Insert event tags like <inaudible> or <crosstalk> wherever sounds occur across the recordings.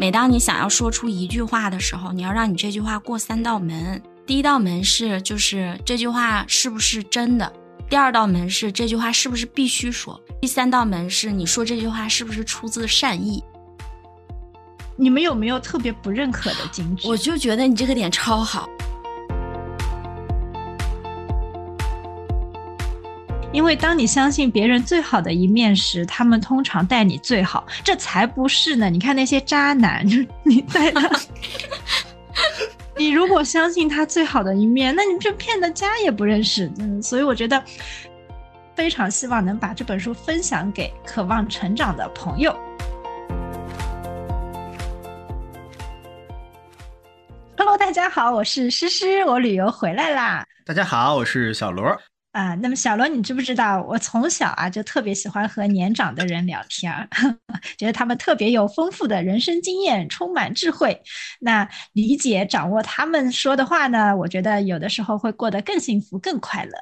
每当你想要说出一句话的时候，你要让你这句话过三道门。第一道门是，就是这句话是不是真的；第二道门是这句话是不是必须说；第三道门是你说这句话是不是出自善意。你们有没有特别不认可的金句？我就觉得你这个点超好。因为当你相信别人最好的一面时，他们通常待你最好。这才不是呢！你看那些渣男，你待他，你如果相信他最好的一面，那你就骗的家也不认识。嗯，所以我觉得非常希望能把这本书分享给渴望成长的朋友。Hello，大家好，我是诗诗，我旅游回来啦。大家好，我是小罗。啊，那么小罗，你知不知道我从小啊就特别喜欢和年长的人聊天儿，<laughs> 觉得他们特别有丰富的人生经验，充满智慧。那理解掌握他们说的话呢，我觉得有的时候会过得更幸福、更快乐。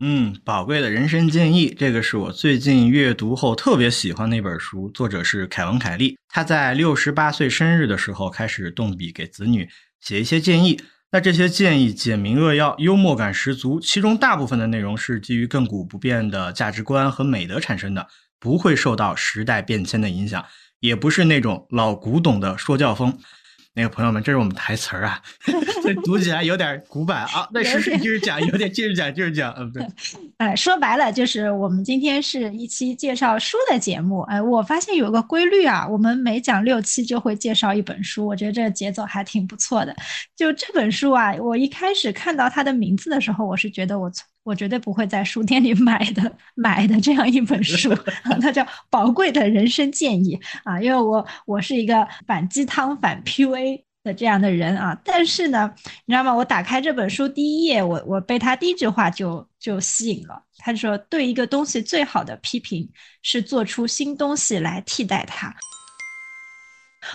嗯，宝贵的人生建议，这个是我最近阅读后特别喜欢的一本书，作者是凯文·凯利。他在六十八岁生日的时候开始动笔给子女写一些建议。那这些建议简明扼要，幽默感十足，其中大部分的内容是基于亘古不变的价值观和美德产生的，不会受到时代变迁的影响，也不是那种老古董的说教风。那个朋友们，这是我们台词儿啊，读起来有点古板啊。那实事接着讲，有点接着讲，接着讲。嗯，对。哎，<laughs> 说白了就是我们今天是一期介绍书的节目。哎，我发现有个规律啊，我们每讲六期就会介绍一本书，我觉得这个节奏还挺不错的。就这本书啊，我一开始看到它的名字的时候，我是觉得我我绝对不会在书店里买的买的这样一本书，<laughs> 它叫《宝贵的人生建议》啊，因为我我是一个反鸡汤反 PUA。的这样的人啊，但是呢，你知道吗？我打开这本书第一页，我我被他第一句话就就吸引了。他说：“对一个东西最好的批评是做出新东西来替代它。”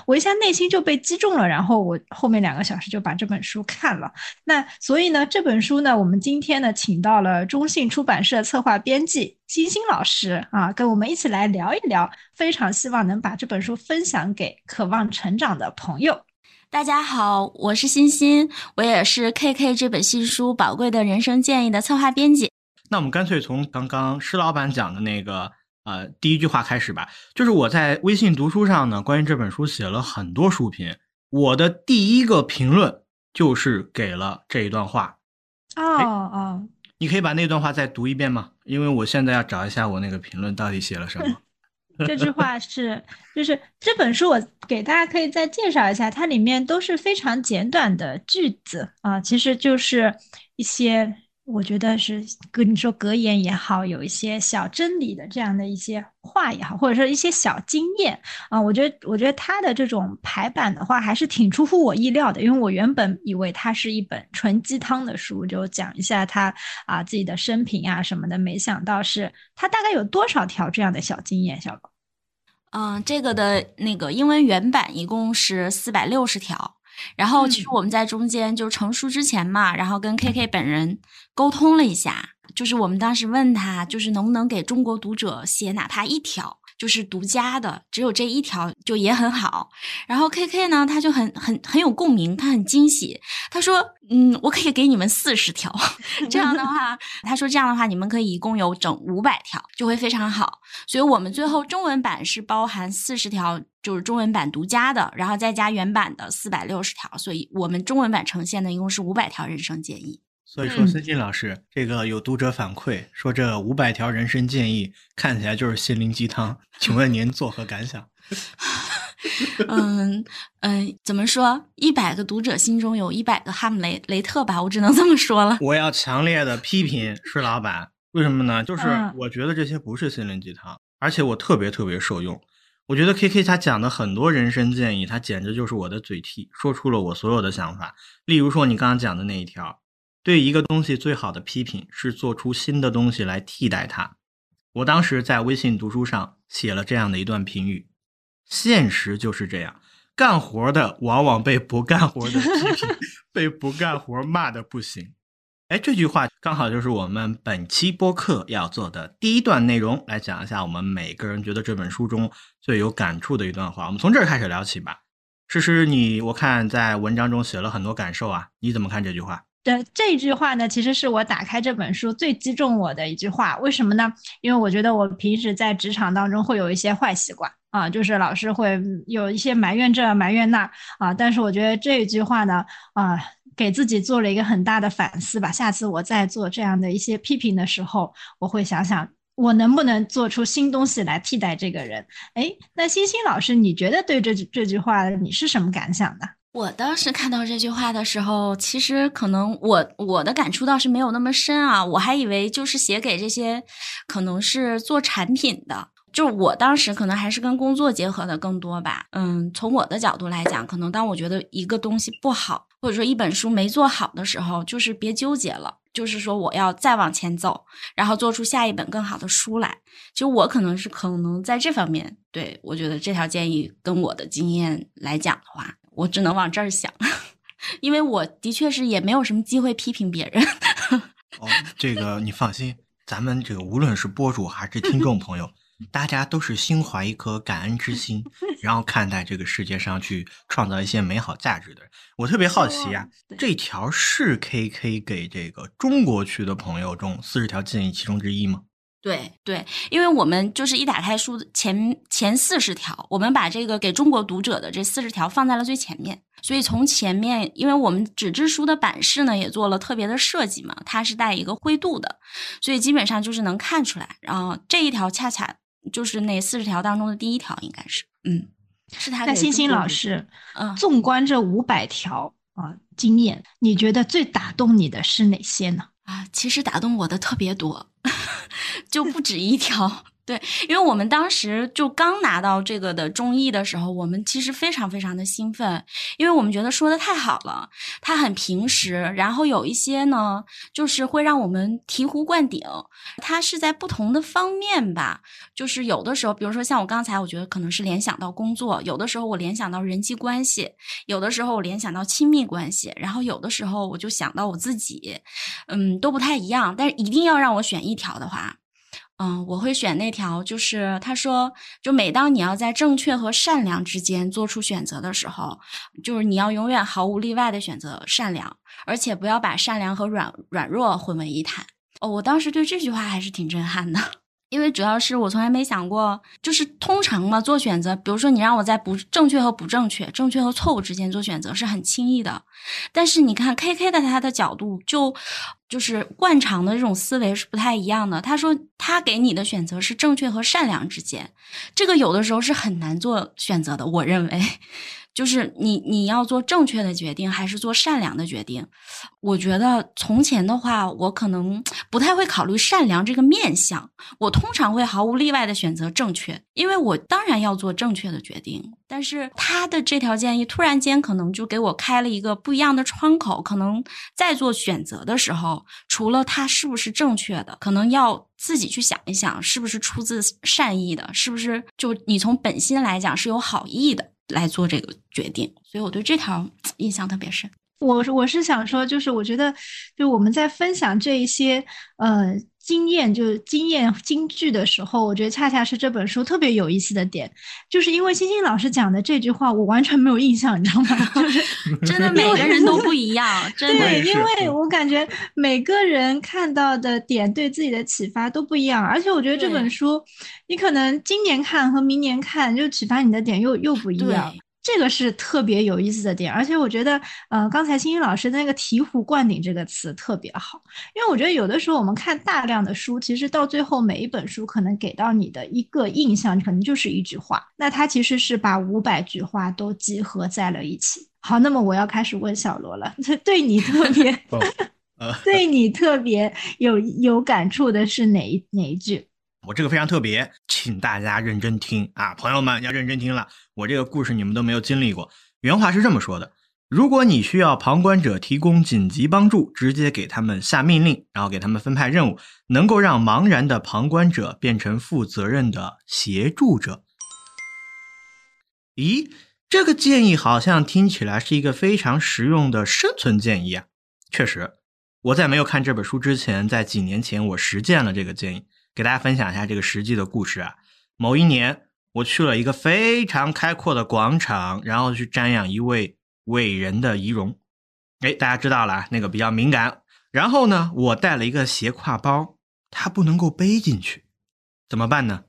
我一下内心就被击中了，然后我后面两个小时就把这本书看了。那所以呢，这本书呢，我们今天呢，请到了中信出版社策划编辑星星老师啊，跟我们一起来聊一聊。非常希望能把这本书分享给渴望成长的朋友。大家好，我是欣欣，我也是 KK 这本新书《宝贵的人生建议》的策划编辑。那我们干脆从刚刚施老板讲的那个呃第一句话开始吧。就是我在微信读书上呢，关于这本书写了很多书评，我的第一个评论就是给了这一段话。哦哦，你可以把那段话再读一遍吗？因为我现在要找一下我那个评论到底写了什么。<laughs> 这句话是，就是这本书，我给大家可以再介绍一下，它里面都是非常简短的句子啊，其实就是一些。我觉得是跟你说格言也好，有一些小真理的这样的一些话也好，或者说一些小经验啊，我觉得我觉得他的这种排版的话还是挺出乎我意料的，因为我原本以为它是一本纯鸡汤的书，就讲一下他啊自己的生平啊什么的，没想到是他大概有多少条这样的小经验，小狗。嗯，这个的那个英文原版一共是四百六十条。然后其实我们在中间就是成书之前嘛，然后跟 KK 本人沟通了一下，就是我们当时问他，就是能不能给中国读者写哪怕一条。就是独家的，只有这一条就也很好。然后 K K 呢，他就很很很有共鸣，他很惊喜。他说：“嗯，我可以给你们四十条，<laughs> 这样的话，他说这样的话，你们可以一共有整五百条，就会非常好。所以我们最后中文版是包含四十条，就是中文版独家的，然后再加原版的四百六十条。所以我们中文版呈现的一共是五百条人生建议。”所以说，孙静老师，这个有读者反馈说，这五百条人生建议看起来就是心灵鸡汤，请问您作何感想？<laughs> 嗯嗯，怎么说？一百个读者心中有一百个哈姆雷雷特吧，我只能 <laughs> 这么说了。我要强烈的批评施老板，为什么呢？就是我觉得这些不是心灵鸡汤，而且我特别特别受用。我觉得 K K 他讲的很多人生建议，他简直就是我的嘴替，说出了我所有的想法。例如说，你刚刚讲的那一条。对一个东西最好的批评是做出新的东西来替代它。我当时在微信读书上写了这样的一段评语：现实就是这样，干活的往往被不干活的批评，<laughs> 被不干活骂的不行。哎，这句话刚好就是我们本期播客要做的第一段内容，来讲一下我们每个人觉得这本书中最有感触的一段话。我们从这儿开始聊起吧。诗诗，你我看在文章中写了很多感受啊，你怎么看这句话？的这句话呢，其实是我打开这本书最击中我的一句话。为什么呢？因为我觉得我平时在职场当中会有一些坏习惯啊，就是老是会有一些埋怨这埋怨那啊。但是我觉得这一句话呢，啊，给自己做了一个很大的反思吧。下次我再做这样的一些批评的时候，我会想想。我能不能做出新东西来替代这个人？哎，那星星老师，你觉得对这这句话你是什么感想呢？我当时看到这句话的时候，其实可能我我的感触倒是没有那么深啊，我还以为就是写给这些可能是做产品的，就我当时可能还是跟工作结合的更多吧。嗯，从我的角度来讲，可能当我觉得一个东西不好，或者说一本书没做好的时候，就是别纠结了。就是说，我要再往前走，然后做出下一本更好的书来。就我可能是可能在这方面，对我觉得这条建议跟我的经验来讲的话，我只能往这儿想，<laughs> 因为我的确是也没有什么机会批评别人。<laughs> 哦，这个你放心，咱们这个无论是播主还是听众朋友。大家都是心怀一颗感恩之心，然后看待这个世界上去创造一些美好价值的人。我特别好奇啊，这条是 K K 给这个中国区的朋友中四十条建议其中之一吗？对对，因为我们就是一打开书前前四十条，我们把这个给中国读者的这四十条放在了最前面，所以从前面，因为我们纸质书的版式呢也做了特别的设计嘛，它是带一个灰度的，所以基本上就是能看出来。然后这一条恰恰。就是那四十条当中的第一条，应该是，嗯，是他。那欣欣老师，嗯，纵观这五百条啊经验，你觉得最打动你的是哪些呢？啊，其实打动我的特别多，<laughs> 就不止一条。对，因为我们当时就刚拿到这个的中译的时候，我们其实非常非常的兴奋，因为我们觉得说的太好了，它很平实，然后有一些呢，就是会让我们醍醐灌顶。它是在不同的方面吧，就是有的时候，比如说像我刚才，我觉得可能是联想到工作，有的时候我联想到人际关系，有的时候我联想到亲密关系，然后有的时候我就想到我自己，嗯，都不太一样。但是一定要让我选一条的话。嗯，我会选那条，就是他说，就每当你要在正确和善良之间做出选择的时候，就是你要永远毫无例外的选择善良，而且不要把善良和软软弱混为一谈。哦，我当时对这句话还是挺震撼的。<laughs> 因为主要是我从来没想过，就是通常嘛，做选择，比如说你让我在不正确和不正确、正确和错误之间做选择是很轻易的，但是你看 K K 的他的角度就就是惯常的这种思维是不太一样的。他说他给你的选择是正确和善良之间，这个有的时候是很难做选择的，我认为。就是你你要做正确的决定，还是做善良的决定？我觉得从前的话，我可能不太会考虑善良这个面相，我通常会毫无例外的选择正确，因为我当然要做正确的决定。但是他的这条建议突然间可能就给我开了一个不一样的窗口，可能在做选择的时候，除了他是不是正确的，可能要自己去想一想，是不是出自善意的，是不是就你从本心来讲是有好意的。来做这个决定，所以我对这条 <tsk> 印象特别深。我我是想说，就是我觉得，就我们在分享这一些呃经验，就是经验金句的时候，我觉得恰恰是这本书特别有意思的点，就是因为星星老师讲的这句话，我完全没有印象，你知道吗？<laughs> 就是真的每个人都不一样，<laughs> 真的。对，因为我感觉每个人看到的点对自己的启发都不一样，而且我觉得这本书，你可能今年看和明年看，就启发你的点又又不一样。这个是特别有意思的点，而且我觉得，呃，刚才青青老师的那个“醍醐灌顶”这个词特别好，因为我觉得有的时候我们看大量的书，其实到最后每一本书可能给到你的一个印象，可能就是一句话，那它其实是把五百句话都集合在了一起。好，那么我要开始问小罗了，对你特别，<laughs> 对你特别有有感触的是哪一哪一句？我这个非常特别，请大家认真听啊，朋友们要认真听了。我这个故事你们都没有经历过。原话是这么说的：如果你需要旁观者提供紧急帮助，直接给他们下命令，然后给他们分派任务，能够让茫然的旁观者变成负责任的协助者。咦，这个建议好像听起来是一个非常实用的生存建议啊。确实，我在没有看这本书之前，在几年前我实践了这个建议。给大家分享一下这个实际的故事啊。某一年，我去了一个非常开阔的广场，然后去瞻仰一位伟人的遗容。哎，大家知道了，那个比较敏感。然后呢，我带了一个斜挎包，它不能够背进去，怎么办呢？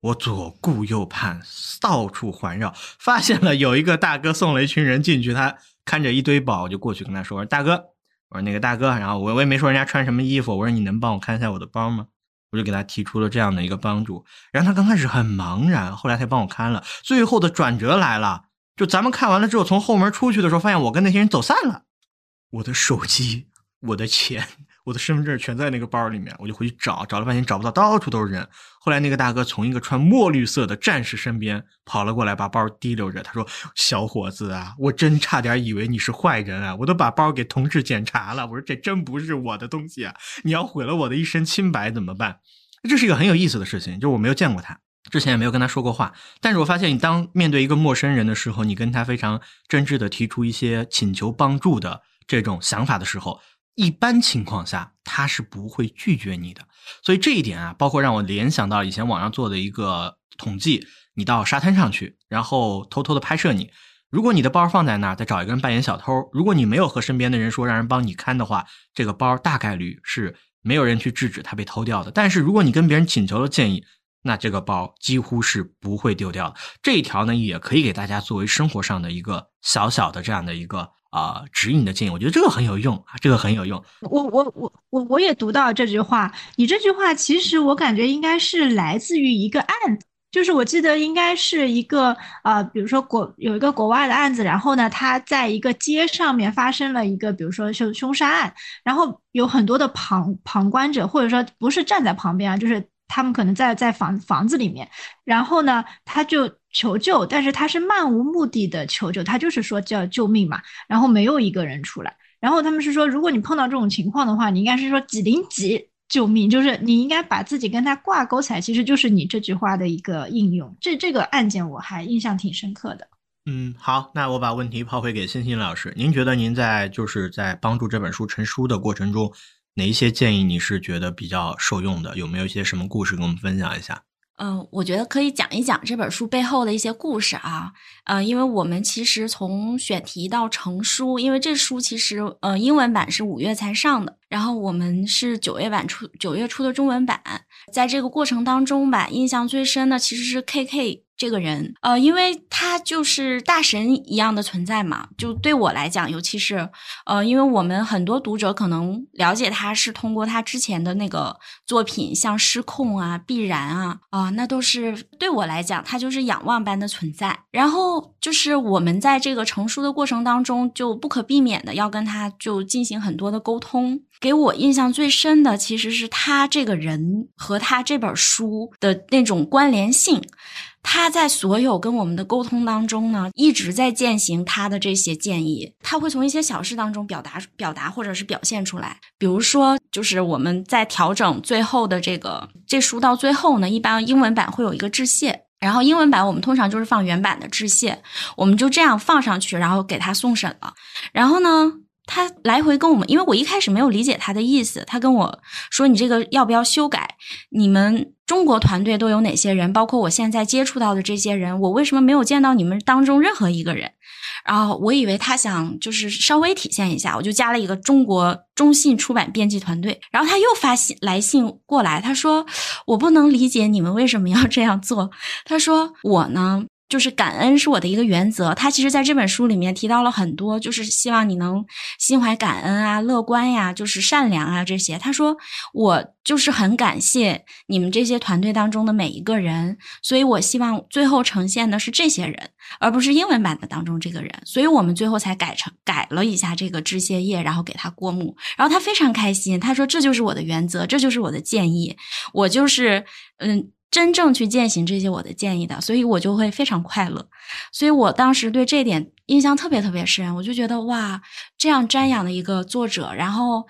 我左顾右盼，到处环绕，发现了有一个大哥送了一群人进去，他看着一堆宝，我就过去跟他说：“大哥，我说那个大哥。”然后我我也没说人家穿什么衣服，我说你能帮我看一下我的包吗？我就给他提出了这样的一个帮助。然后他刚开始很茫然，后来他帮我看了。最后的转折来了，就咱们看完了之后，从后门出去的时候，发现我跟那些人走散了，我的手机，我的钱。我的身份证全在那个包里面，我就回去找，找了半天找不到，到处都是人。后来那个大哥从一个穿墨绿色的战士身边跑了过来，把包提溜着，他说：“小伙子啊，我真差点以为你是坏人啊，我都把包给同志检查了。我说这真不是我的东西啊，你要毁了我的一身清白怎么办？”这是一个很有意思的事情，就是我没有见过他，之前也没有跟他说过话，但是我发现你当面对一个陌生人的时候，你跟他非常真挚的提出一些请求帮助的这种想法的时候。一般情况下，他是不会拒绝你的，所以这一点啊，包括让我联想到以前网上做的一个统计：你到沙滩上去，然后偷偷的拍摄你，如果你的包放在那儿，再找一个人扮演小偷，如果你没有和身边的人说让人帮你看的话，这个包大概率是没有人去制止他被偷掉的。但是如果你跟别人请求了建议，那这个包几乎是不会丢掉的。这一条呢，也可以给大家作为生活上的一个小小的这样的一个。啊，指引的建议，我觉得这个很有用啊，这个很有用。我我我我我也读到这句话，你这句话其实我感觉应该是来自于一个案子，就是我记得应该是一个呃，比如说国有一个国外的案子，然后呢，他在一个街上面发生了一个，比如说凶凶杀案，然后有很多的旁旁观者，或者说不是站在旁边啊，就是他们可能在在房房子里面，然后呢，他就。求救，但是他是漫无目的的求救，他就是说叫救命嘛，然后没有一个人出来，然后他们是说，如果你碰到这种情况的话，你应该是说几零几救命，就是你应该把自己跟他挂钩起来，其实就是你这句话的一个应用。这这个案件我还印象挺深刻的。嗯，好，那我把问题抛回给欣欣老师，您觉得您在就是在帮助这本书成书的过程中，哪一些建议你是觉得比较受用的？有没有一些什么故事跟我们分享一下？嗯，我觉得可以讲一讲这本书背后的一些故事啊。呃，因为我们其实从选题到成书，因为这书其实呃英文版是五月才上的，然后我们是九月版出九月初的中文版，在这个过程当中吧，印象最深的其实是 K K。这个人，呃，因为他就是大神一样的存在嘛，就对我来讲，尤其是，呃，因为我们很多读者可能了解他是通过他之前的那个作品，像《失控》啊、《必然》啊，啊，那都是对我来讲，他就是仰望般的存在。然后就是我们在这个成书的过程当中，就不可避免的要跟他就进行很多的沟通。给我印象最深的，其实是他这个人和他这本书的那种关联性。他在所有跟我们的沟通当中呢，一直在践行他的这些建议。他会从一些小事当中表达、表达或者是表现出来。比如说，就是我们在调整最后的这个这书到最后呢，一般英文版会有一个致谢，然后英文版我们通常就是放原版的致谢，我们就这样放上去，然后给他送审了。然后呢？他来回跟我们，因为我一开始没有理解他的意思，他跟我说：“你这个要不要修改？你们中国团队都有哪些人？包括我现在接触到的这些人，我为什么没有见到你们当中任何一个人？”然后我以为他想就是稍微体现一下，我就加了一个中国中信出版编辑团队。然后他又发信来信过来，他说：“我不能理解你们为什么要这样做。” <laughs> 他说：“我呢。”就是感恩是我的一个原则。他其实在这本书里面提到了很多，就是希望你能心怀感恩啊、乐观呀、就是善良啊这些。他说我就是很感谢你们这些团队当中的每一个人，所以我希望最后呈现的是这些人，而不是英文版的当中这个人。所以我们最后才改成改了一下这个致谢页，然后给他过目。然后他非常开心，他说这就是我的原则，这就是我的建议，我就是嗯。真正去践行这些我的建议的，所以我就会非常快乐。所以我当时对这点印象特别特别深，我就觉得哇，这样瞻仰的一个作者，然后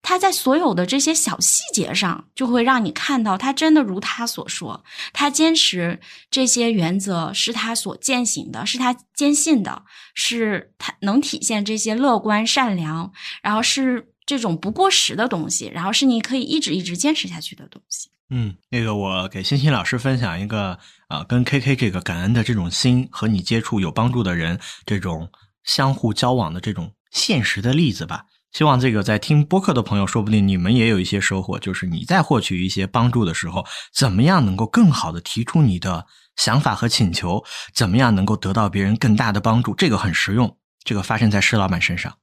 他在所有的这些小细节上，就会让你看到他真的如他所说，他坚持这些原则是他所践行的，是他坚信的，是他能体现这些乐观善良，然后是这种不过时的东西，然后是你可以一直一直坚持下去的东西。嗯，那个我给欣欣老师分享一个啊，跟 KK 这个感恩的这种心和你接触有帮助的人这种相互交往的这种现实的例子吧。希望这个在听播客的朋友，说不定你们也有一些收获，就是你在获取一些帮助的时候，怎么样能够更好的提出你的想法和请求，怎么样能够得到别人更大的帮助，这个很实用。这个发生在施老板身上。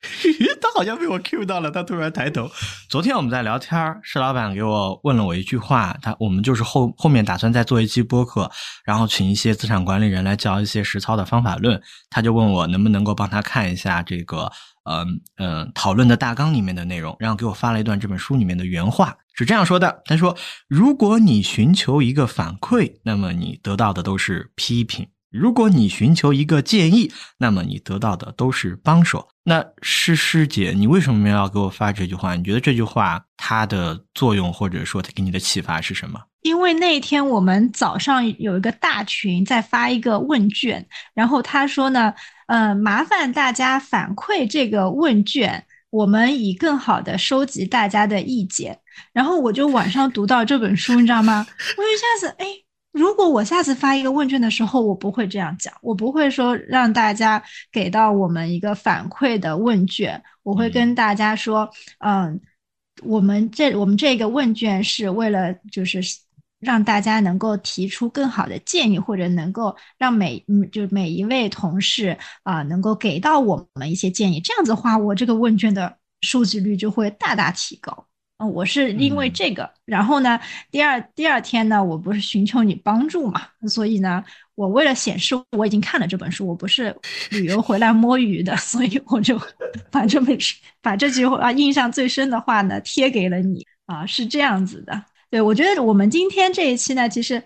<laughs> 他好像被我 Q 到了，他突然抬头。昨天我们在聊天，施老板给我问了我一句话，他我们就是后后面打算再做一期播客，然后请一些资产管理人来教一些实操的方法论。他就问我能不能够帮他看一下这个，嗯嗯，讨论的大纲里面的内容，然后给我发了一段这本书里面的原话，是这样说的：他说，如果你寻求一个反馈，那么你得到的都是批评。如果你寻求一个建议，那么你得到的都是帮手。那诗诗姐，你为什么要给我发这句话？你觉得这句话它的作用，或者说它给你的启发是什么？因为那天我们早上有一个大群在发一个问卷，然后他说呢，呃，麻烦大家反馈这个问卷，我们以更好的收集大家的意见。然后我就晚上读到这本书，你知道吗？我一下子哎。如果我下次发一个问卷的时候，我不会这样讲，我不会说让大家给到我们一个反馈的问卷，我会跟大家说，嗯，我们这我们这个问卷是为了就是让大家能够提出更好的建议，或者能够让每嗯就每一位同事啊能够给到我们一些建议，这样子的话，我这个问卷的收集率就会大大提高。嗯，我是因为这个，然后呢，第二第二天呢，我不是寻求你帮助嘛，所以呢，我为了显示我已经看了这本书，我不是旅游回来摸鱼的，<laughs> 所以我就把这本书把这句话印象最深的话呢贴给了你啊，是这样子的。对我觉得我们今天这一期呢，其实，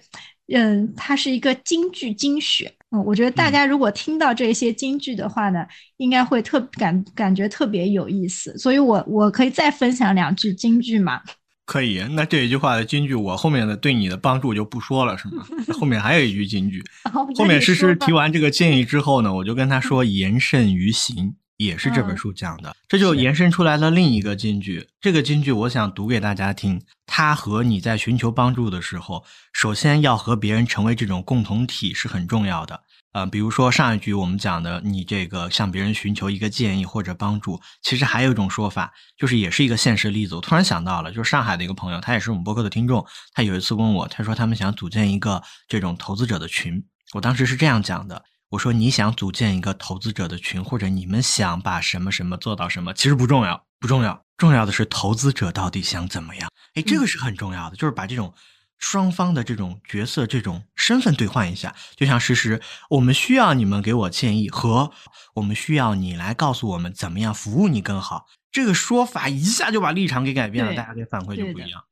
嗯，它是一个京剧精选。嗯，我觉得大家如果听到这些京剧的话呢，应该会特感感觉特别有意思，所以我我可以再分享两句京剧吗？<laughs> 可以，那这一句话的京剧，我后面的对你的帮助就不说了，是吗？后面还有一句京剧，<laughs> 后面诗诗提完这个建议之后呢，我就跟他说言慎于行。也是这本书讲的，这就延伸出来了另一个金句。这个金句我想读给大家听。它和你在寻求帮助的时候，首先要和别人成为这种共同体是很重要的。呃，比如说上一句我们讲的，你这个向别人寻求一个建议或者帮助，其实还有一种说法，就是也是一个现实例子。我突然想到了，就是上海的一个朋友，他也是我们播客的听众，他有一次问我，他说他们想组建一个这种投资者的群。我当时是这样讲的。我说你想组建一个投资者的群，或者你们想把什么什么做到什么，其实不重要，不重要，重要的是投资者到底想怎么样。哎，这个是很重要的，就是把这种双方的这种角色、这种身份兑换一下。就像实时，我们需要你们给我建议，和我们需要你来告诉我们怎么样服务你更好，这个说法一下就把立场给改变了，大家给反馈就不一样。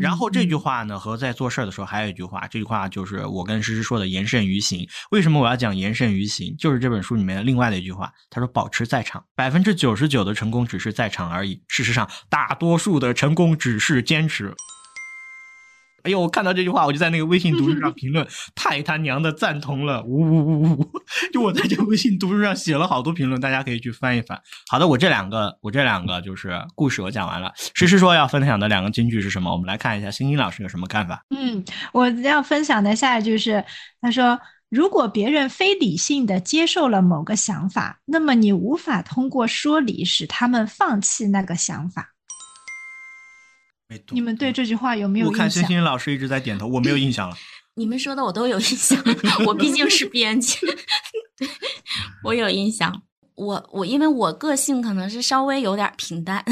然后这句话呢，和在做事儿的时候还有一句话，这句话就是我跟诗诗说的“言慎于行”。为什么我要讲“言慎于行”？就是这本书里面另外的一句话，他说：“保持在场，百分之九十九的成功只是在场而已。事实上，大多数的成功只是坚持。”哎呦！我看到这句话，我就在那个微信读书上 <laughs> 评论，太他娘的赞同了！呜呜呜呜呜！就我在这个微信读书上写了好多评论，大家可以去翻一翻。好的，我这两个，我这两个就是故事，我讲完了。诗诗说要分享的两个金句是什么？我们来看一下，星星老师有什么看法？嗯，我要分享的下一句是，他说：“如果别人非理性的接受了某个想法，那么你无法通过说理使他们放弃那个想法。”你们对这句话有没有？我看星星老师一直在点头，我没有印象了。<laughs> 你们说的我都有印象，我毕竟是编辑，<laughs> 我有印象。我我因为我个性可能是稍微有点平淡，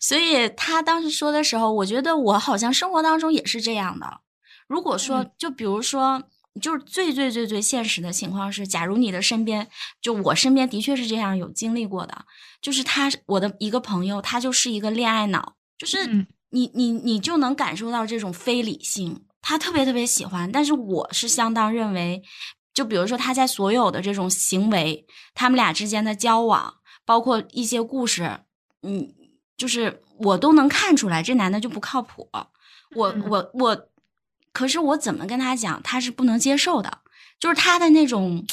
所以他当时说的时候，我觉得我好像生活当中也是这样的。如果说，就比如说，就是最最最最现实的情况是，假如你的身边，就我身边的确是这样有经历过的，就是他我的一个朋友，他就是一个恋爱脑，就是。你你你就能感受到这种非理性，他特别特别喜欢，但是我是相当认为，就比如说他在所有的这种行为，他们俩之间的交往，包括一些故事，嗯，就是我都能看出来，这男的就不靠谱。我我我，可是我怎么跟他讲，他是不能接受的，就是他的那种，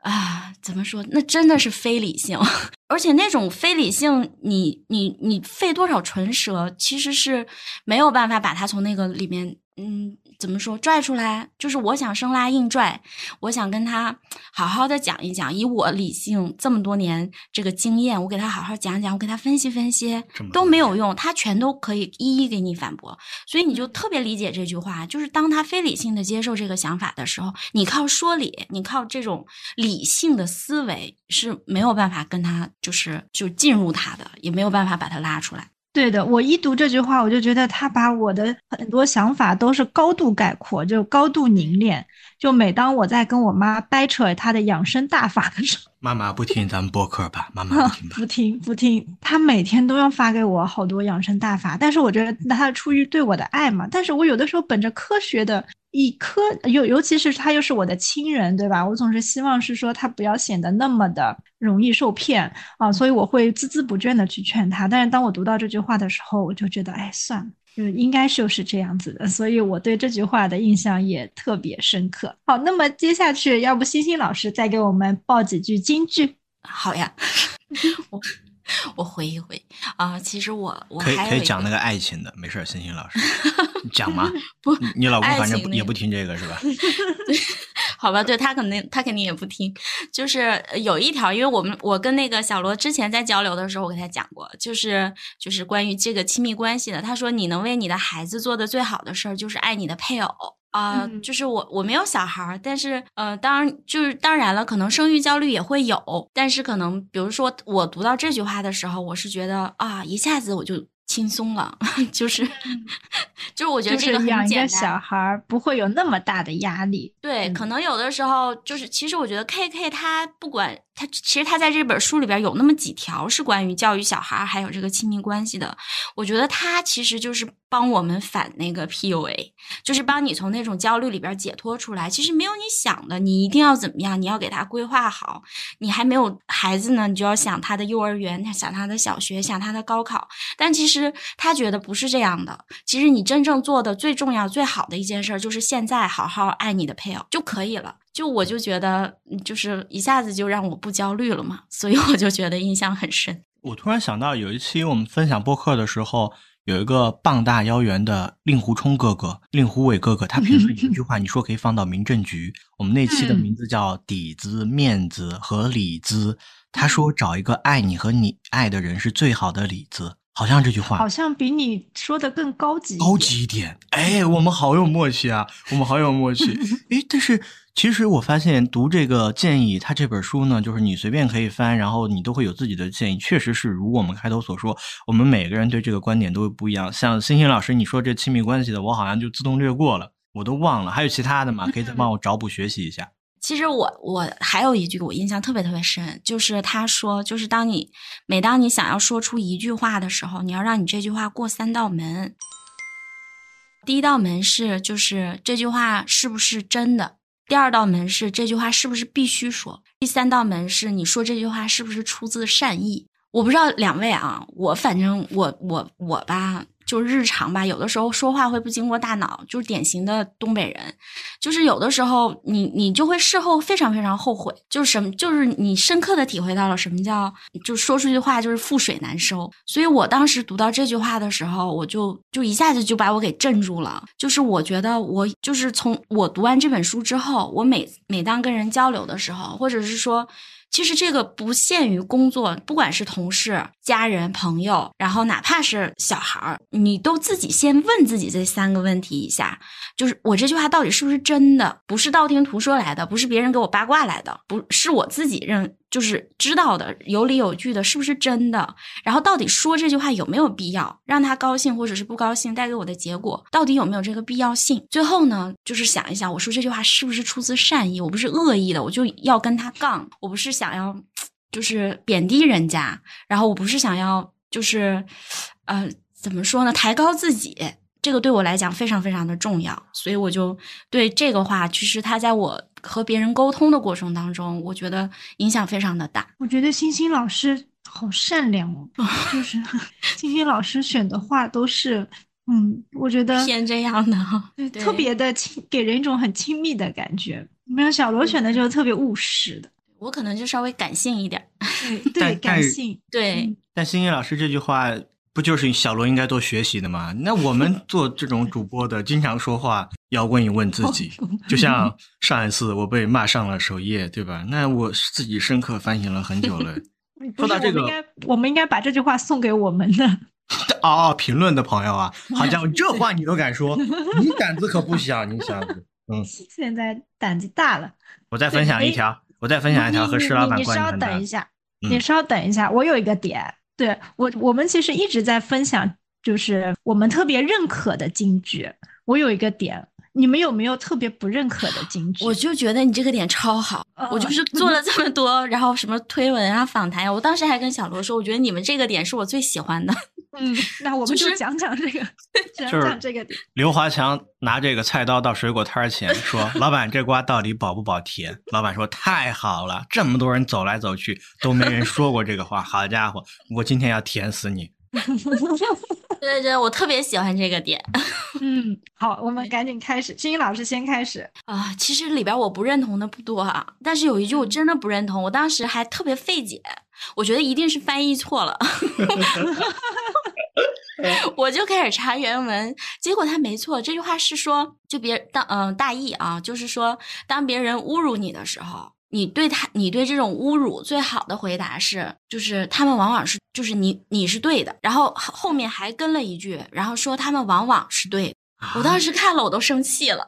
啊，怎么说？那真的是非理性，<laughs> 而且那种非理性，你你你费多少唇舌，其实是没有办法把它从那个里面，嗯。怎么说拽出来？就是我想生拉硬拽，我想跟他好好的讲一讲，以我理性这么多年这个经验，我给他好好讲讲，我给他分析分析，都没有用，他全都可以一一给你反驳。所以你就特别理解这句话，就是当他非理性的接受这个想法的时候，你靠说理，你靠这种理性的思维是没有办法跟他就是就进入他的，也没有办法把他拉出来。对的，我一读这句话，我就觉得他把我的很多想法都是高度概括，就高度凝练。就每当我在跟我妈掰扯她的养生大法的时候，妈妈不听咱们播客吧，<laughs> 妈妈不听吧，不听不听。他每天都要发给我好多养生大法，但是我觉得他出于对我的爱嘛，但是我有的时候本着科学的。以科尤尤其是他又是我的亲人，对吧？我总是希望是说他不要显得那么的容易受骗啊，所以我会孜孜不倦的去劝他。但是当我读到这句话的时候，我就觉得，哎，算了，就应该就是这样子的。所以我对这句话的印象也特别深刻。好，那么接下去，要不星星老师再给我们报几句京剧？好呀，<laughs> 我。我回一回啊，其实我我可以可以讲那个爱情的，没事，星星老师 <laughs> 讲吗？不，你老公反正也不听这个是吧？<laughs> 好吧，对他肯定他肯定也不听。就是有一条，因为我们我跟那个小罗之前在交流的时候，我跟他讲过，就是就是关于这个亲密关系的。他说，你能为你的孩子做的最好的事儿，就是爱你的配偶。啊，就是我我没有小孩儿，但是呃，当然就是当然了，可能生育焦虑也会有，但是可能比如说我读到这句话的时候，我是觉得啊，一下子我就。轻松了，<laughs> 就是，<laughs> 就是我觉得这个养一个小孩不会有那么大的压力。对，可能有的时候就是，其实我觉得 K K 他不管他，其实他在这本书里边有那么几条是关于教育小孩还有这个亲密关系的。我觉得他其实就是帮我们反那个 PUA，就是帮你从那种焦虑里边解脱出来。其实没有你想的，你一定要怎么样，你要给他规划好。你还没有孩子呢，你就要想他的幼儿园，想他的小学，想他的高考。但其实。他觉得不是这样的。其实你真正做的最重要、最好的一件事，就是现在好好爱你的配偶就可以了。就我就觉得，就是一下子就让我不焦虑了嘛，所以我就觉得印象很深。我突然想到，有一期我们分享播客的时候，有一个膀大腰圆的令狐冲哥哥、令狐伟哥哥，他平时一句话，你说可以放到民政局。我们那期的名字叫“底子、面子和里子”。他说：“找一个爱你和你爱的人是最好的里子。”好像这句话好像比你说的更高级，高级一点。哎，我们好有默契啊，我们好有默契。<laughs> 哎，但是其实我发现读这个建议，他这本书呢，就是你随便可以翻，然后你都会有自己的建议。确实是如我们开头所说，我们每个人对这个观点都会不一样。像星星老师，你说这亲密关系的，我好像就自动略过了，我都忘了。还有其他的吗？可以再 <laughs> 帮我找补学习一下。其实我我还有一句我印象特别特别深，就是他说，就是当你每当你想要说出一句话的时候，你要让你这句话过三道门。第一道门是就是这句话是不是真的，第二道门是这句话是不是必须说，第三道门是你说这句话是不是出自善意。我不知道两位啊，我反正我我我吧。就日常吧，有的时候说话会不经过大脑，就是典型的东北人。就是有的时候，你你就会事后非常非常后悔，就是什么，就是你深刻的体会到了什么叫，就说出句话就是覆水难收。所以我当时读到这句话的时候，我就就一下子就把我给镇住了。就是我觉得我就是从我读完这本书之后，我每每当跟人交流的时候，或者是说。其实这个不限于工作，不管是同事、家人、朋友，然后哪怕是小孩儿，你都自己先问自己这三个问题一下：就是我这句话到底是不是真的？不是道听途说来的，不是别人给我八卦来的，不是我自己认。就是知道的有理有据的，是不是真的？然后到底说这句话有没有必要？让他高兴或者是不高兴，带给我的结果到底有没有这个必要性？最后呢，就是想一想，我说这句话是不是出自善意？我不是恶意的，我就要跟他杠。我不是想要，就是贬低人家，然后我不是想要，就是，呃，怎么说呢？抬高自己。这个对我来讲非常非常的重要，所以我就对这个话，其实他在我和别人沟通的过程当中，我觉得影响非常的大。我觉得星星老师好善良哦，<laughs> 就是星星老师选的话都是，嗯，我觉得偏这样的，对，特别的亲，给人一种很亲密的感觉。没有小罗选的就是特别务实的。我可能就稍微感性一点。对，<laughs> 感性。对。但星星老师这句话不就是小罗应该多学习的吗？<laughs> 那我们做这种主播的，经常说话要问一问自己，<laughs> 就像上一次我被骂上了首页，对吧？那我自己深刻反省了很久了。<laughs> 说到这个，我们应该我们应该把这句话送给我们的哦评论的朋友啊！好家伙，这话你都敢说，你胆子可不小，你小子。嗯，现在胆子大了。我再分享一条，我再分享一条和石老板关系。你稍等一下，你稍等一下，我有一个点，对我我们其实一直在分享，就是我们特别认可的金句。我有一个点。你们有没有特别不认可的金句？我就觉得你这个点超好，我就是做了这么多，然后什么推文啊、访谈呀，我当时还跟小罗说，我觉得你们这个点是我最喜欢的。嗯，<laughs> 那我们就讲讲这个，<laughs> 讲讲这个点。刘华强拿这个菜刀到水果摊前说：“老板，这瓜到底保不保甜？”老板说：“太好了，这么多人走来走去都没人说过这个话，好家伙，我今天要甜死你。” <laughs> 对对对，我特别喜欢这个点。嗯，好，我们赶紧开始。青音老师先开始啊。其实里边我不认同的不多啊，但是有一句我真的不认同，我当时还特别费解，我觉得一定是翻译错了。我就开始查原文，结果他没错，这句话是说，就别当嗯大意啊，就是说，当别人侮辱你的时候。你对他，你对这种侮辱最好的回答是，就是他们往往是，就是你你是对的，然后后面还跟了一句，然后说他们往往是对。我当时看了我都生气了，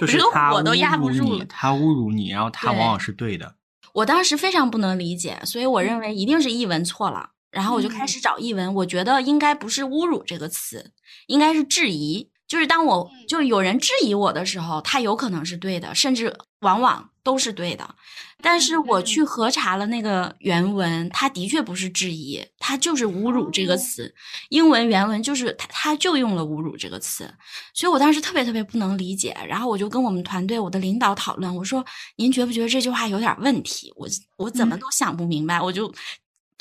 就是我都压不住了。他侮辱你，然后他往往是对的。我当时非常不能理解，所以我认为一定是译文错了，然后我就开始找译文，我觉得应该不是侮辱这个词，应该是质疑。就是当我就有人质疑我的时候，他有可能是对的，甚至往往。都是对的，但是我去核查了那个原文，它的确不是质疑，它就是侮辱这个词。英文原文就是他他就用了侮辱这个词，所以我当时特别特别不能理解。然后我就跟我们团队、我的领导讨论，我说：“您觉不觉得这句话有点问题？”我我怎么都想不明白，我就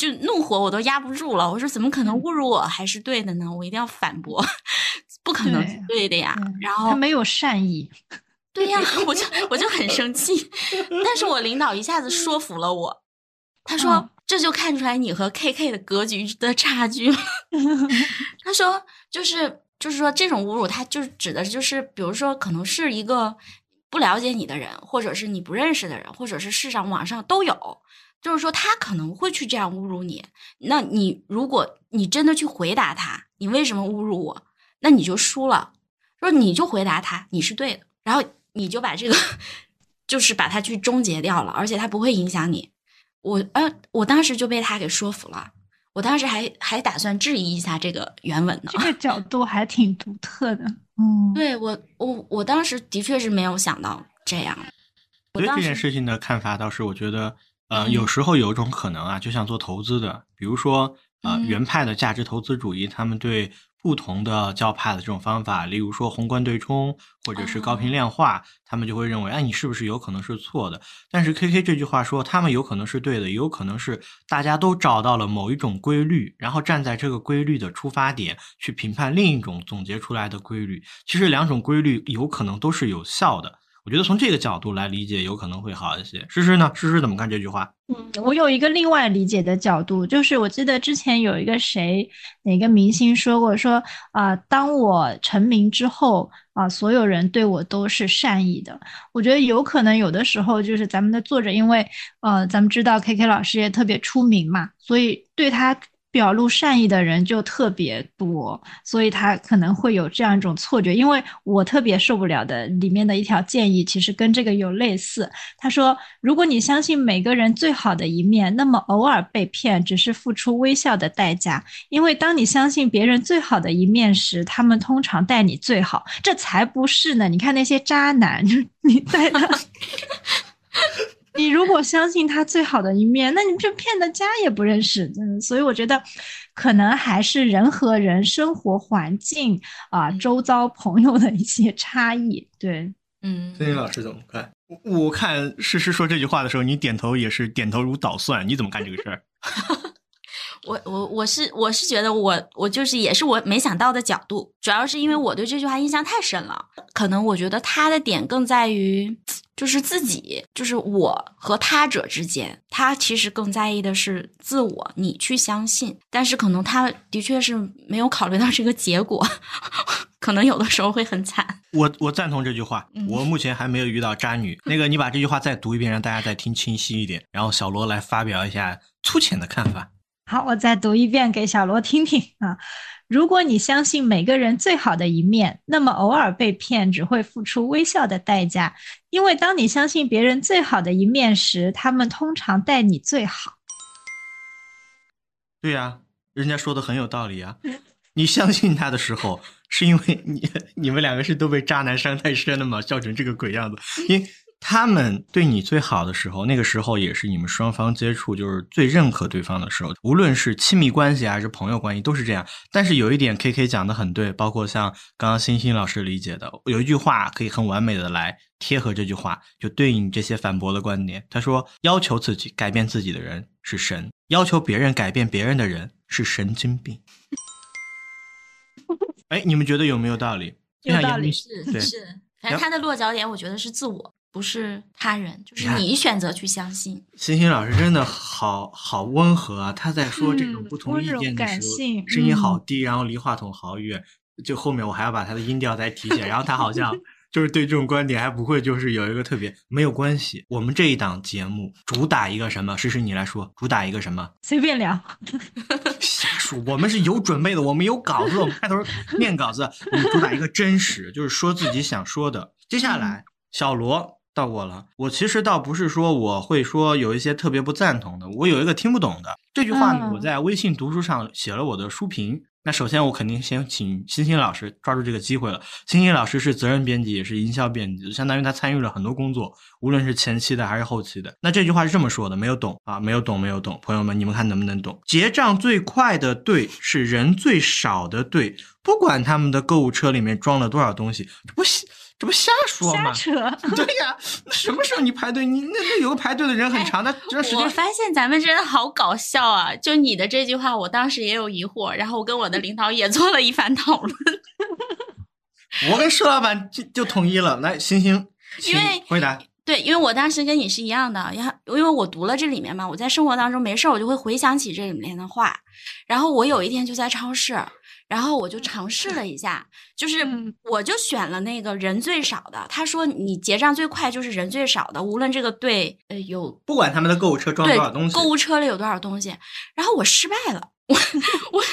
就怒火我都压不住了。我说：“怎么可能侮辱我还是对的呢？我一定要反驳，<laughs> 不可能是对的呀。”然后他没有善意。对呀，<laughs> 我就我就很生气，<laughs> 但是我领导一下子说服了我，他说这就看出来你和 KK 的格局的差距了。他说就是就是说这种侮辱，他就是指的就是比如说可能是一个不了解你的人，或者是你不认识的人，或者是世上网上都有，就是说他可能会去这样侮辱你。那你如果你真的去回答他，你为什么侮辱我？那你就输了。说你就回答他，你是对的，然后。你就把这个，<laughs> 就是把它去终结掉了，而且它不会影响你。我呃，我当时就被他给说服了。我当时还还打算质疑一下这个原文呢。这个角度还挺独特的。嗯，对我我我当时的确是没有想到这样。我对这件事情的看法倒是，我觉得呃，有时候有一种可能啊，就像做投资的，比如说呃，原派的价值投资主义，他们对。不同的教派的这种方法，例如说宏观对冲或者是高频量化，他们就会认为，哎，你是不是有可能是错的？但是 K K 这句话说，他们有可能是对的，也有可能是大家都找到了某一种规律，然后站在这个规律的出发点去评判另一种总结出来的规律。其实两种规律有可能都是有效的。我觉得从这个角度来理解，有可能会好一些。诗诗呢？诗诗怎么看这句话？嗯，我有一个另外理解的角度，就是我记得之前有一个谁，哪个明星说过，说啊，当我成名之后啊，所有人对我都是善意的。我觉得有可能有的时候就是咱们的作者，因为呃，咱们知道 K K 老师也特别出名嘛，所以对他。表露善意的人就特别多，所以他可能会有这样一种错觉。因为我特别受不了的里面的一条建议，其实跟这个有类似。他说：“如果你相信每个人最好的一面，那么偶尔被骗只是付出微笑的代价。因为当你相信别人最好的一面时，他们通常待你最好。这才不是呢！你看那些渣男，<laughs> 你在他。”你如果相信他最好的一面，那你就骗的家也不认识。嗯，所以我觉得，可能还是人和人生活环境啊，周遭朋友的一些差异。对，嗯。森林老师怎么看？我看诗诗说这句话的时候，你点头也是点头如捣蒜。你怎么看这个事儿？<laughs> 我我我是我是觉得我我就是也是我没想到的角度，主要是因为我对这句话印象太深了。可能我觉得他的点更在于。就是自己，就是我和他者之间，他其实更在意的是自我，你去相信。但是可能他的确是没有考虑到这个结果，<laughs> 可能有的时候会很惨。我我赞同这句话，我目前还没有遇到渣女。那个，你把这句话再读一遍，让大家再听清晰一点。然后小罗来发表一下粗浅的看法。好，我再读一遍给小罗听听啊。如果你相信每个人最好的一面，那么偶尔被骗只会付出微笑的代价，因为当你相信别人最好的一面时，他们通常待你最好。对呀，人家说的很有道理啊。你相信他的时候，是因为你你们两个是都被渣男伤太深了吗？笑成这个鬼样子，因。他们对你最好的时候，那个时候也是你们双方接触就是最认可对方的时候，无论是亲密关系还是朋友关系都是这样。但是有一点，K K 讲的很对，包括像刚刚欣欣老师理解的，有一句话可以很完美的来贴合这句话，就对应这些反驳的观点。他说：“要求自己改变自己的人是神，要求别人改变别人的人是神经病。<laughs> ”哎，你们觉得有没有道理？有道理，是是。反正他的落脚点，我觉得是自我。不是他人，就是你选择去相信。欣欣老师真的好好温和啊！他在说这种不同意见的时候，声音好低，然后离话筒好远。就后面我还要把他的音调再提起来。然后他好像 <laughs> 就是对这种观点还不会，就是有一个特别没有关系。我们这一档节目主打一个什么？诗诗你来说，主打一个什么？随便聊。<laughs> 瞎说，我们是有准备的，我们有稿子，我们开头念稿子。我们主打一个真实，就是说自己想说的。接下来，小罗。到我了，我其实倒不是说我会说有一些特别不赞同的，我有一个听不懂的这句话呢，我在微信读书上写了我的书评。那首先我肯定先请星星老师抓住这个机会了。星星老师是责任编辑，也是营销编辑，相当于他参与了很多工作，无论是前期的还是后期的。那这句话是这么说的，没有懂啊，没有懂，没有懂，朋友们，你们看能不能懂？结账最快的队是人最少的队，不管他们的购物车里面装了多少东西，不。这不瞎说吗？瞎扯。<laughs> 对呀，那什么时候你排队？你那那有个排队的人很长，那这时间。我发现咱们真的好搞笑啊！就你的这句话，我当时也有疑惑，然后我跟我的领导也做了一番讨论。<laughs> 我跟施老板就就统一了，来，星星，因为回答。对，因为我当时跟你是一样的，因因为我读了这里面嘛，我在生活当中没事儿，我就会回想起这里面的话。然后我有一天就在超市。然后我就尝试了一下，就是我就选了那个人最少的。他说你结账最快就是人最少的，无论这个队呃有不管他们的购物车装多少东西，购物车里有多少东西。然后我失败了，<laughs> 我我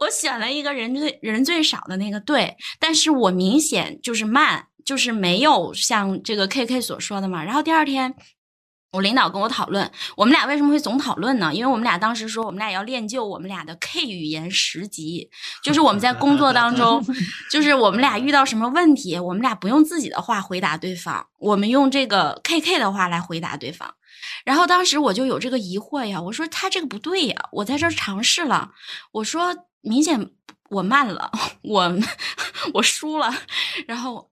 我选了一个人最人最少的那个队，但是我明显就是慢，就是没有像这个 K K 所说的嘛。然后第二天。我领导跟我讨论，我们俩为什么会总讨论呢？因为我们俩当时说，我们俩要练就我们俩的 K 语言十级，就是我们在工作当中，<laughs> 就是我们俩遇到什么问题，我们俩不用自己的话回答对方，我们用这个 KK 的话来回答对方。然后当时我就有这个疑惑呀，我说他这个不对呀，我在这尝试了，我说明显我慢了，<laughs> 我 <laughs> 我输了。然后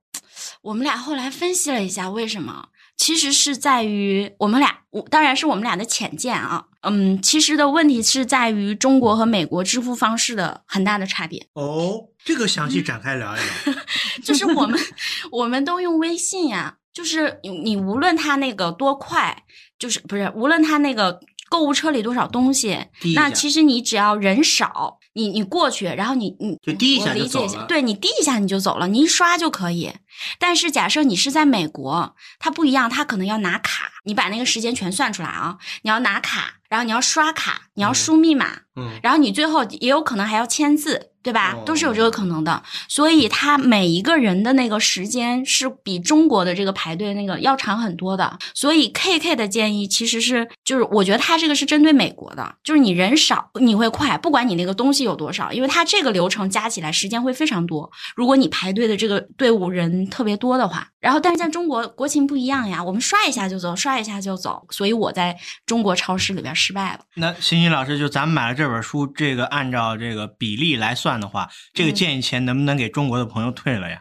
我们俩后来分析了一下，为什么？其实是在于我们俩，我当然是我们俩的浅见啊。嗯，其实的问题是在于中国和美国支付方式的很大的差别。哦，这个详细展开聊一聊。<laughs> 就是我们，<laughs> 我们都用微信呀，就是你你无论他那个多快，就是不是无论他那个购物车里多少东西，那其实你只要人少。你你过去，然后你你就滴一下就走了。对你滴一下你就走了，你一刷就可以。但是假设你是在美国，它不一样，它可能要拿卡，你把那个时间全算出来啊，你要拿卡，然后你要刷卡，你要输密码，嗯，然后你最后也有可能还要签字。对吧？都是有这个可能的，所以他每一个人的那个时间是比中国的这个排队那个要长很多的。所以 K K 的建议其实是，就是我觉得他这个是针对美国的，就是你人少你会快，不管你那个东西有多少，因为他这个流程加起来时间会非常多。如果你排队的这个队伍人特别多的话，然后但是在中国国情不一样呀，我们刷一下就走，刷一下就走，所以我在中国超市里边失败了。那欣欣老师就咱们买了这这本书这个按照这个比例来算的话，这个建议钱能不能给中国的朋友退了呀？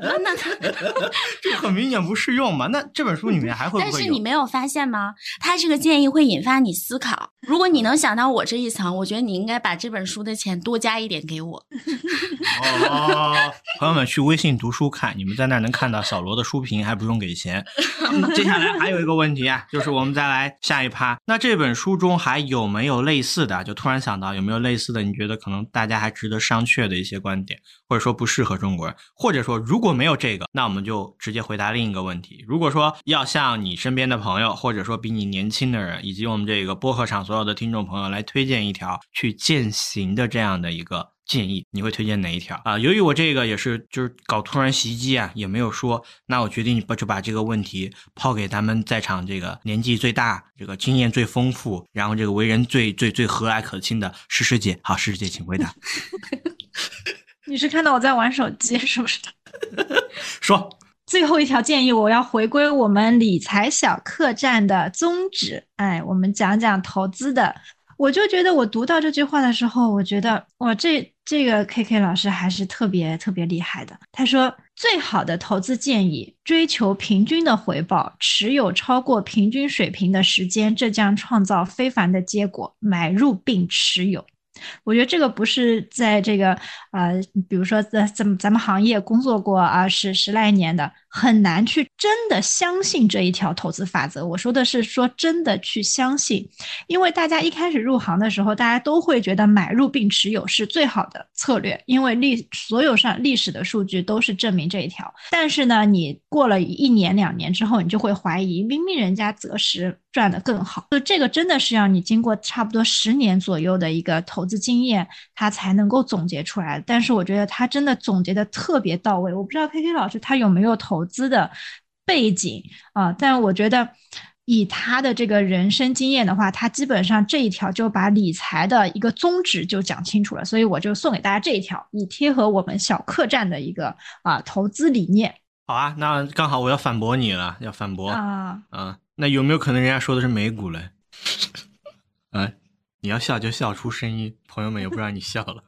那 <laughs> 这很明显不适用嘛？那这本书里面还会不会？但是你没有发现吗？他这个建议会引发你思考。如果你能想到我这一层，我觉得你应该把这本书的钱多加一点给我。哦，<laughs> 朋友们去微信读书看，你们在那能看到小罗的书评，还不用给钱。接下来还有一个问题啊，就是我们再来下一趴。那这本书中还有没有类似的？就突然想到有没有类似的？你觉得可能大家还值得商榷的一些观点，或者说不适合中国人，或者说如果没有这个，那我们就直接回答另一个问题。如果说要向你身边的朋友，或者说比你年轻的人，以及我们这个播客场所有的听众朋友来推荐一条去践行的这样的一个。建议你会推荐哪一条啊？由于我这个也是就是搞突然袭击啊，也没有说，那我决定把就把这个问题抛给咱们在场这个年纪最大、这个经验最丰富，然后这个为人最最最和蔼可亲的诗诗姐。好，诗诗姐，请回答。<laughs> 你是看到我在玩手机是不是？<laughs> 说最后一条建议，我要回归我们理财小客栈的宗旨。哎，我们讲讲投资的。我就觉得，我读到这句话的时候，我觉得哇，这这个 K K 老师还是特别特别厉害的。他说，最好的投资建议，追求平均的回报，持有超过平均水平的时间，这将创造非凡的结果。买入并持有。我觉得这个不是在这个呃，比如说在咱们咱们行业工作过啊，是十来年的，很难去真的相信这一条投资法则。我说的是说真的去相信，因为大家一开始入行的时候，大家都会觉得买入并持有是最好的策略，因为历所有上历史的数据都是证明这一条。但是呢，你过了一年两年之后，你就会怀疑，明明人家择时赚的更好，就这个真的是要你经过差不多十年左右的一个投。资经验，他才能够总结出来。但是我觉得他真的总结的特别到位。我不知道 K K 老师他有没有投资的背景啊？但我觉得以他的这个人生经验的话，他基本上这一条就把理财的一个宗旨就讲清楚了。所以我就送给大家这一条，以贴合我们小客栈的一个啊投资理念。好啊，那刚好我要反驳你了，要反驳啊啊！那有没有可能人家说的是美股嘞？啊？你要笑就笑出声音，朋友们也不让你笑了。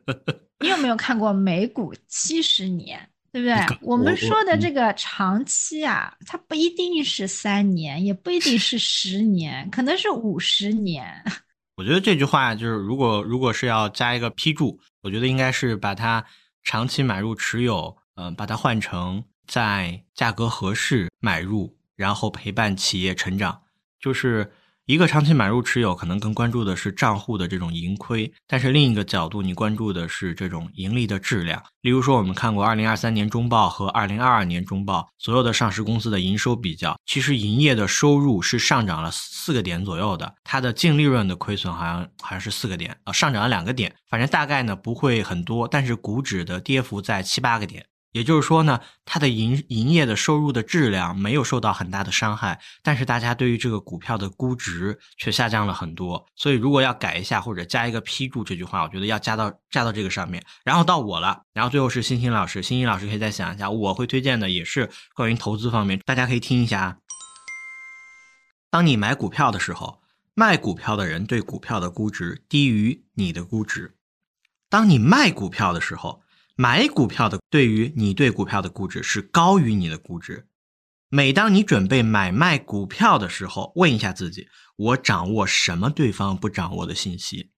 <laughs> 你有没有看过美股七十年？对不对？我们说的这个长期啊，它不一定是三年，也不一定是十年，可能是五十年。<laughs> 我觉得这句话就是，如果如果是要加一个批注，我觉得应该是把它长期买入持有，嗯，把它换成在价格合适买入，然后陪伴企业成长，就是。一个长期买入持有，可能更关注的是账户的这种盈亏，但是另一个角度，你关注的是这种盈利的质量。例如说，我们看过二零二三年中报和二零二二年中报所有的上市公司的营收比较，其实营业的收入是上涨了四个点左右的，它的净利润的亏损好像好像是四个点啊，上涨了两个点，反正大概呢不会很多，但是股指的跌幅在七八个点。也就是说呢，它的营营业的收入的质量没有受到很大的伤害，但是大家对于这个股票的估值却下降了很多。所以如果要改一下或者加一个批注这句话，我觉得要加到加到这个上面。然后到我了，然后最后是欣欣老师，欣欣老师可以再想一下，我会推荐的也是关于投资方面，大家可以听一下。当你买股票的时候，卖股票的人对股票的估值低于你的估值；当你卖股票的时候。买股票的对于你对股票的估值是高于你的估值。每当你准备买卖股票的时候，问一下自己：我掌握什么对方不掌握的信息？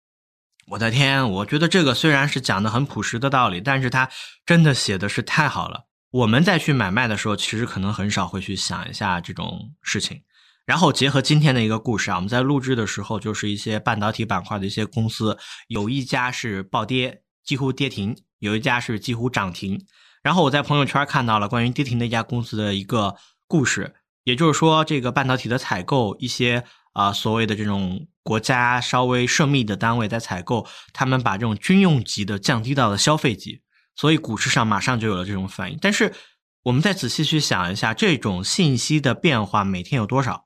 我的天，我觉得这个虽然是讲的很朴实的道理，但是它真的写的是太好了。我们在去买卖的时候，其实可能很少会去想一下这种事情。然后结合今天的一个故事啊，我们在录制的时候，就是一些半导体板块的一些公司，有一家是暴跌，几乎跌停。有一家是几乎涨停，然后我在朋友圈看到了关于跌停那家公司的一个故事，也就是说，这个半导体的采购，一些啊所谓的这种国家稍微涉密的单位在采购，他们把这种军用级的降低到了消费级，所以股市上马上就有了这种反应。但是我们再仔细去想一下，这种信息的变化每天有多少？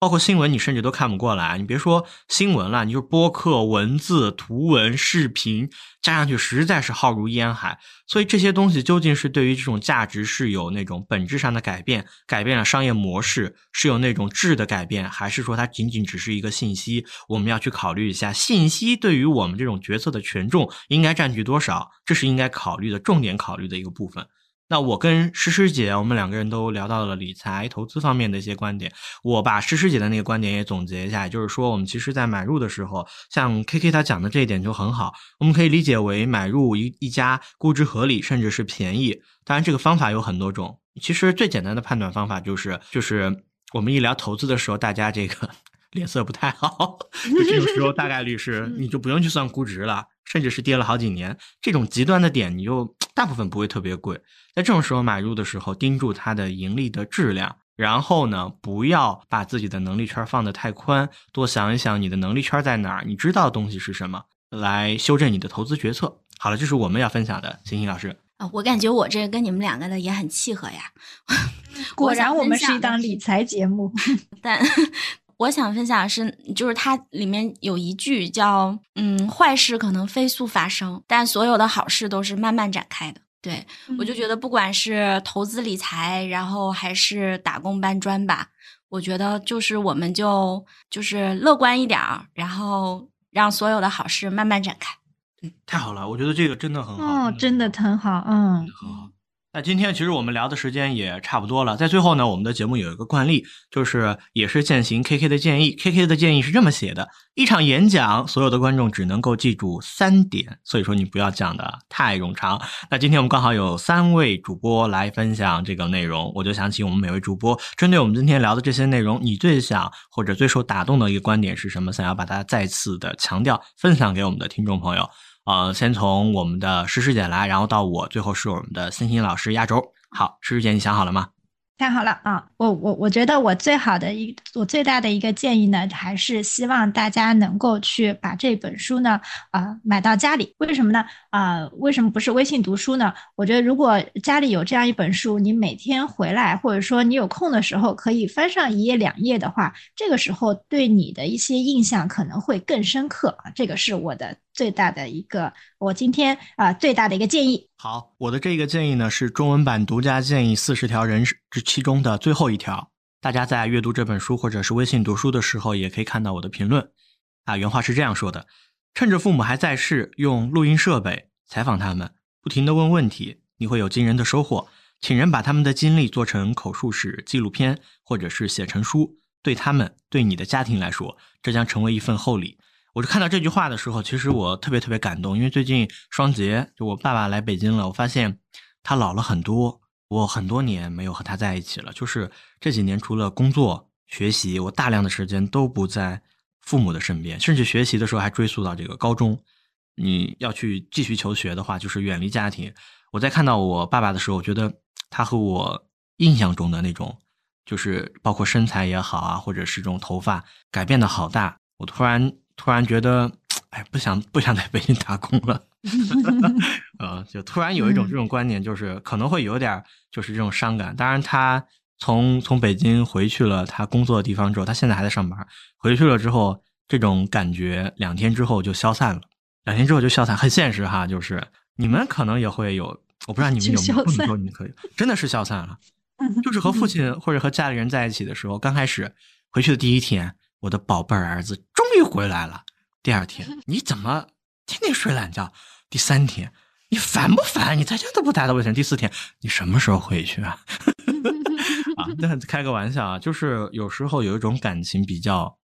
包括新闻，你甚至都看不过来。你别说新闻了，你就播客、文字、图文、视频加上去，实在是浩如烟海。所以这些东西究竟是对于这种价值是有那种本质上的改变，改变了商业模式，是有那种质的改变，还是说它仅仅只是一个信息？我们要去考虑一下，信息对于我们这种决策的权重应该占据多少？这是应该考虑的重点考虑的一个部分。那我跟诗诗姐，我们两个人都聊到了理财投资方面的一些观点。我把诗诗姐的那个观点也总结一下，也就是说，我们其实在买入的时候，像 K K 他讲的这一点就很好，我们可以理解为买入一一家估值合理，甚至是便宜。当然，这个方法有很多种。其实最简单的判断方法就是，就是我们一聊投资的时候，大家这个 <laughs> 脸色不太好，就这种时候大概率是你就不用去算估值了。甚至是跌了好几年，这种极端的点，你就大部分不会特别贵。在这种时候买入的时候，盯住它的盈利的质量，然后呢，不要把自己的能力圈放得太宽，多想一想你的能力圈在哪儿，你知道的东西是什么，来修正你的投资决策。好了，这是我们要分享的，星星老师啊，我感觉我这个跟你们两个的也很契合呀。<laughs> 果然，我们是一档理财节目，<laughs> 但。我想分享的是，就是它里面有一句叫“嗯，坏事可能飞速发生，但所有的好事都是慢慢展开的。”对我就觉得，不管是投资理财，然后还是打工搬砖吧，我觉得就是我们就就是乐观一点儿，然后让所有的好事慢慢展开。嗯，太好了，我觉得这个真的很好，哦，真的很好，嗯，很好。那今天其实我们聊的时间也差不多了，在最后呢，我们的节目有一个惯例，就是也是践行 K K 的建议。K K 的建议是这么写的：一场演讲，所有的观众只能够记住三点，所以说你不要讲的太冗长。那今天我们刚好有三位主播来分享这个内容，我就想请我们每位主播针对我们今天聊的这些内容，你最想或者最受打动的一个观点是什么？想要把它再次的强调，分享给我们的听众朋友。呃，先从我们的诗诗姐来，然后到我，最后是我们的欣欣老师压轴。好，诗诗姐，你想好了吗？太好了啊！我我我觉得我最好的一我最大的一个建议呢，还是希望大家能够去把这本书呢，啊，买到家里。为什么呢？啊，为什么不是微信读书呢？我觉得如果家里有这样一本书，你每天回来，或者说你有空的时候，可以翻上一页两页的话，这个时候对你的一些印象可能会更深刻啊。这个是我的最大的一个，我今天啊最大的一个建议。好，我的这个建议呢是中文版独家建议四十条人之其中的最后一条。大家在阅读这本书或者是微信读书的时候，也可以看到我的评论。啊，原话是这样说的：趁着父母还在世，用录音设备采访他们，不停的问问题，你会有惊人的收获。请人把他们的经历做成口述史、纪录片，或者是写成书，对他们、对你的家庭来说，这将成为一份厚礼。我就看到这句话的时候，其实我特别特别感动，因为最近双节，就我爸爸来北京了，我发现他老了很多，我很多年没有和他在一起了。就是这几年，除了工作、学习，我大量的时间都不在父母的身边，甚至学习的时候还追溯到这个高中。你要去继续求学的话，就是远离家庭。我在看到我爸爸的时候，我觉得他和我印象中的那种，就是包括身材也好啊，或者是这种头发改变的好大，我突然。突然觉得，<tsk> 哎，不想不想在北京打工了，<laughs> 呃，就突然有一种这种观点，就是可能会有点就是这种伤感。当然，他从从北京回去了，他工作的地方之后，他现在还在上班。回去了之后，这种感觉两天之后就消散了，两天之后就消散，很现实哈。就是你们可能也会有，我不知道你们有没有，不能说你们可以，真的是消散了。就是和父亲或者和家里人在一起的时候，刚开始回去的第一天。我的宝贝儿子终于回来了。第二天，你怎么天天睡懒觉？第三天，你烦不烦？你在家都不打扫卫生。第四天，你什么时候回去啊？<laughs> 啊，那开个玩笑啊，就是有时候有一种感情比较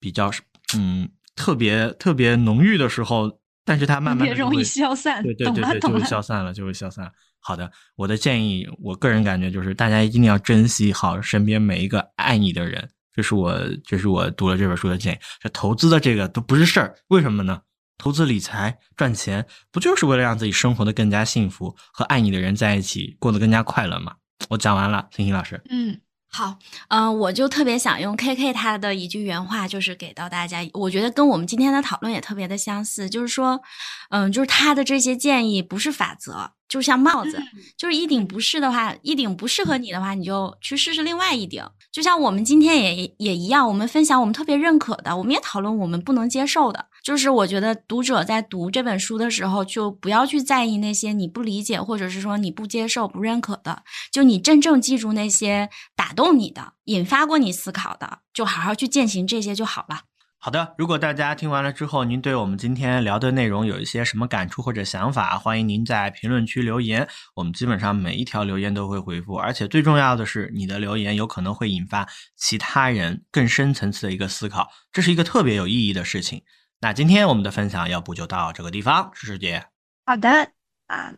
比较嗯特别特别浓郁的时候，但是它慢慢容易消散。对对对对，就会消散了，就会消散。好的，我的建议，我个人感觉就是大家一定要珍惜好身边每一个爱你的人。这是我，这是我读了这本书的建议。这投资的这个都不是事儿，为什么呢？投资理财赚钱，不就是为了让自己生活的更加幸福，和爱你的人在一起，过得更加快乐吗？我讲完了，星星老师。嗯。好，嗯，我就特别想用 K K 他的一句原话，就是给到大家，我觉得跟我们今天的讨论也特别的相似，就是说，嗯，就是他的这些建议不是法则，就像帽子，就是一顶不适的话，一顶不适合你的话，你就去试试另外一顶。就像我们今天也也一样，我们分享我们特别认可的，我们也讨论我们不能接受的。就是我觉得读者在读这本书的时候，就不要去在意那些你不理解或者是说你不接受、不认可的，就你真正记住那些打动你的、引发过你思考的，就好好去践行这些就好了。好的，如果大家听完了之后，您对我们今天聊的内容有一些什么感触或者想法，欢迎您在评论区留言。我们基本上每一条留言都会回复，而且最重要的是，你的留言有可能会引发其他人更深层次的一个思考，这是一个特别有意义的事情。那今天我们的分享要不就到这个地方，诗诗姐。好的啊，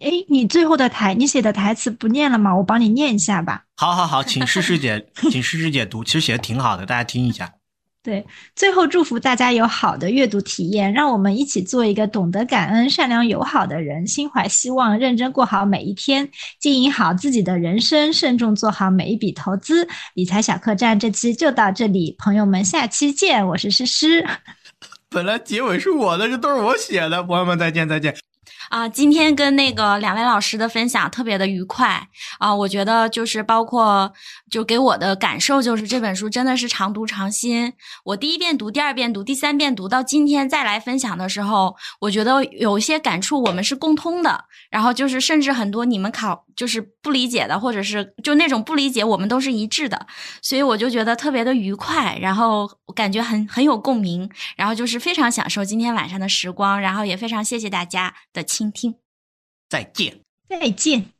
哎，你最后的台你写的台词不念了吗？我帮你念一下吧。好好好，请诗诗姐，请诗诗姐读，其实写的挺好的，大家听一下。对，最后祝福大家有好的阅读体验，让我们一起做一个懂得感恩、善良友好的人，心怀希望，认真过好每一天，经营好自己的人生，慎重做好每一笔投资。理财小客栈这期就到这里，朋友们，下期见！我是诗诗。<laughs> 本来结尾是我的，这都是我写的，朋友们再见再见。啊，今天跟那个两位老师的分享特别的愉快啊！我觉得就是包括就给我的感受就是这本书真的是常读常新。我第一遍读、第二遍读、第三遍读到今天再来分享的时候，我觉得有一些感触我们是共通的。然后就是甚至很多你们考就是不理解的，或者是就那种不理解，我们都是一致的。所以我就觉得特别的愉快，然后感觉很很有共鸣，然后就是非常享受今天晚上的时光，然后也非常谢谢大家的。倾听，再见，再见。